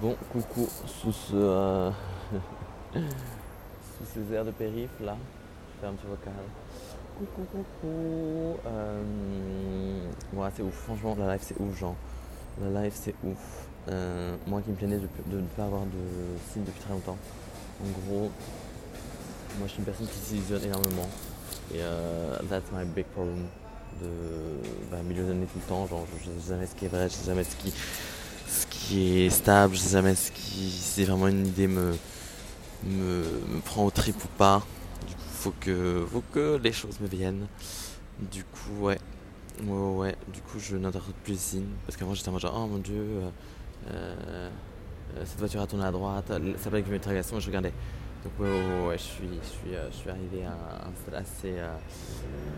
Bon, coucou, sous ce. euh, sous ces airs de périph là. Je fais un petit vocal. Coucou, coucou. Euh, ouais, c'est ouf. Franchement, la live, c'est ouf, genre. La live, c'est ouf. Euh, moi qui me plaignais de, ne pas avoir de signe depuis très longtemps. En gros, moi je suis une personne qui s'illusionne énormément. Et that's my big problem. De bah, m'illusionner tout le temps. Genre, je sais jamais ce qui est vrai, je sais jamais ce qui, qui est stable, je sais jamais ce qui. Si vraiment une idée me, me, me prend au trip ou pas. Du coup, faut que, faut que les choses me viennent. Du coup, ouais. Ouais, ouais, ouais. Du coup, je n'interprète plus les signes. Parce qu'avant, j'étais en mode genre, oh mon dieu, euh, euh, cette voiture a tourné à droite. Ça s'appelle avec une interrogation et je regardais. Donc, ouais, ouais, ouais, je suis, je suis, euh, je suis arrivé à un stade assez, euh,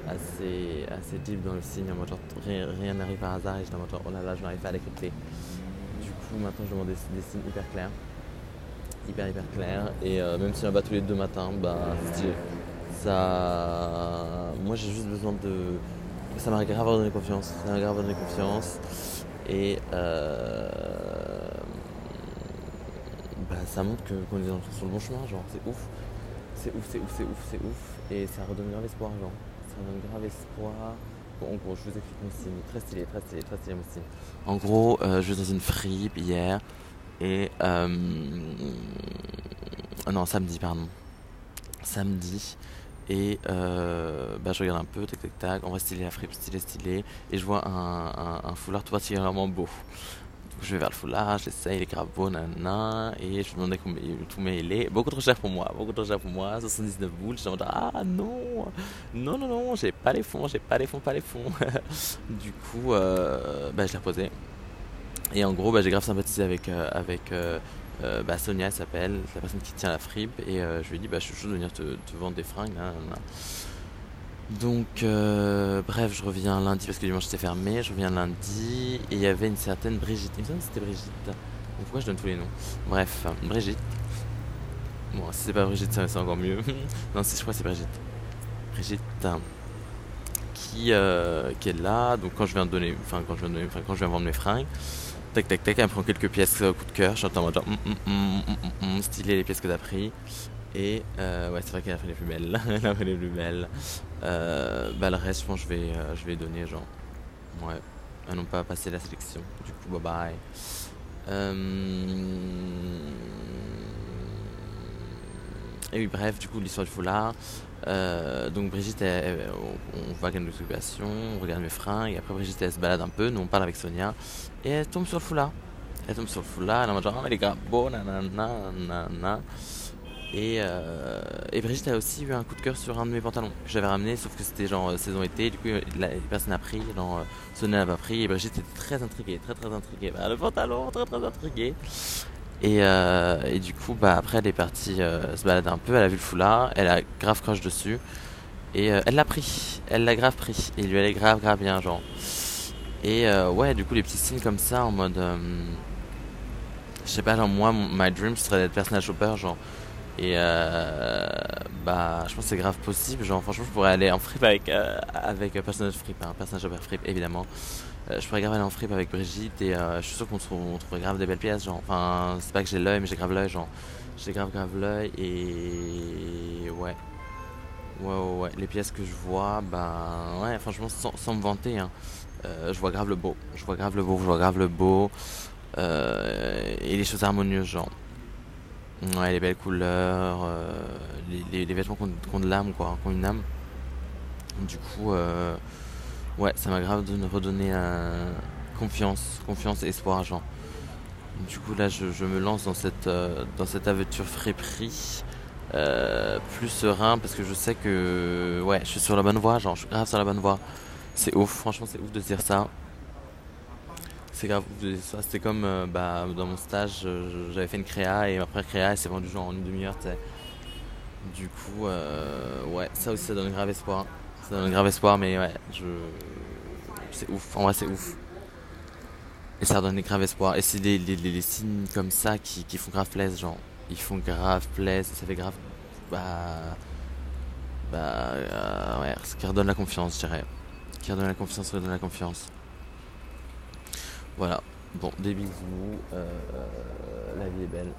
assez, assez deep dans le signe. En mode genre, rien rien n'arrive par hasard et j'étais en mode genre, oh là là, je n'arrive pas à décrypter. Coup, maintenant, je demande des, signes hyper clairs. Hyper, hyper clairs. Et euh, même si on va tous les deux matins, bah. Ça. Moi, j'ai juste besoin de. Ça m'a grave donné confiance. Ça m'a grave donné confiance. Et euh, bah, ça montre que- qu'on est dans- sur le bon chemin. Genre, c'est ouf. C'est ouf, c'est ouf, c'est ouf, c'est ouf. Et ça redonne grave espoir, genre. Ça redonne grave espoir. En gros, je vous explique mon signe. Très stylé, très stylé, très stylé mon. En gros, euh, je vais dans une fripe hier. Et. Euh, non, samedi, pardon. Samedi. Et euh, bah, je regarde un peu, tac tac tac, on va stylé la fripe, stylé stylé, et je vois un- un foulard tout particulièrement beau. Je vais vers le foulard, j'essaye, grave beau, nanana, et je me demandais combien il est. Beaucoup trop cher pour moi, beaucoup trop cher pour moi, 79 boules, je me dis ah non, non, non, non, j'ai pas les fonds, j'ai pas les fonds, pas les fonds. du coup, bah, je l'ai reposé. Et en gros, bah, j'ai grave sympathisé avec, euh, avec euh, bah, Sonia, elle s'appelle, la personne qui tient la fripe. Et je lui ai dit, bah, je suis chaud de venir te, te vendre des fringues. nanana. Donc, euh, bref, je reviens lundi parce que dimanche c'était fermé. Je reviens lundi et il y avait une certaine Brigitte. Il me semble que c'était Brigitte. Donc, pourquoi je donne tous les noms? Bref, Brigitte. Bon, si c'est pas Brigitte, c'est encore mieux. non, je crois que c'est Brigitte. Brigitte qui, euh, qui est là. Donc, quand je viens de donner, enfin, quand je viens de enfin, quand je viens vendre mes fringues. Tac tac tac, elle me prend quelques pièces au coup de cœur. J'entends en mode genre, hum, hum, hum, hum, hum, stylé les pièces que t'as pris. Et euh, ouais, c'est vrai qu'elle a fait les plus belles. elle a fait les plus belles. Euh, bah, le reste, je pense je vais, euh, je vais donner, genre. Ouais. Elles n'ont pas passé la sélection. Du coup, bye bye. Euh... Et oui, bref, du coup, l'histoire du foulard. Donc Brigitte, elle- on, va gagner l'occupation, on regarde mes fringues, et après Brigitte, elle se balade un peu, nous on parle avec Sonia, et elle tombe sur le foulard. Elle tombe sur le foulard, elle est en mode genre, Ah, mais les grave beau, nanana, nanana. Et, euh, et Brigitte a aussi eu un coup de cœur sur un de mes pantalons que j'avais ramené, sauf que c'était genre euh, saison été, du coup la, personne n'a pris, genre euh, Sonia n'a pas pris, et Brigitte était très intriguée, très très intriguée. Bah, le pantalon, très très intriguée. Et, euh, du coup, bah, après, elle est partie euh, se balader un peu. Elle a vu le foulard, elle a grave crush dessus. Et euh, elle l'a pris. Elle l'a grave pris. Et il lui allait grave, grave bien, genre. Et euh, ouais, du coup, les petits signes comme ça, en mode. euh, je sais pas, genre, moi, mon- my dream, serait d'être personnage shopper, genre. Et euh, bah, je pense que c'est grave possible. Genre, franchement, je pourrais aller en fripe avec, euh, avec un personnage fripe, un personnage shopper fripe, évidemment. Euh, je pourrais grave aller en fripe avec Brigitte et euh, je suis sûr qu'on trouve, on trouverait grave des belles pièces. Genre, enfin, c'est pas que j'ai l'œil, mais j'ai grave l'œil. Genre, j'ai grave grave l'œil et ouais. Ouais, ouais, ouais. Les pièces que je vois, bah ouais, franchement, sans, me vanter, hein, euh, je vois grave le beau. Je vois grave le beau, je vois grave le beau. Euh, et les choses harmonieuses, genre. Ouais, les belles couleurs, euh, les, les- vêtements qui ont, de l'âme, quoi, qui ont une âme. Du coup, euh, ouais, ça m'a grave donné- redonné euh, confiance, confiance espoir, genre. Du coup, là, je, je me lance dans cette, euh, dans cette aventure friperie, plus serein, parce que je sais que, ouais, je suis sur la bonne voie, genre, je suis grave sur la bonne voie. C'est ouf, franchement, c'est ouf de dire ça. C'est grave. C'était comme, euh, bah, dans mon stage, j'avais fait une créa, et après créa, elle s'est vendue genre en une demi-heure. Du coup, euh, ouais, ça aussi, ça donne grave espoir. Ça donne grave espoir, mais ouais, je. C'est ouf, en vrai, c'est ouf. Et ça donne grave espoir. Et c'est les, les, les, les signes comme ça qui, qui font grave plaisir, genre. Ils font grave plaisir, ça fait grave. Bah. Bah. euh, ouais, ce qui redonne la confiance, je dirais. Qui redonne la confiance, redonne la confiance. Voilà. Bon, des bisous. Euh, est belle.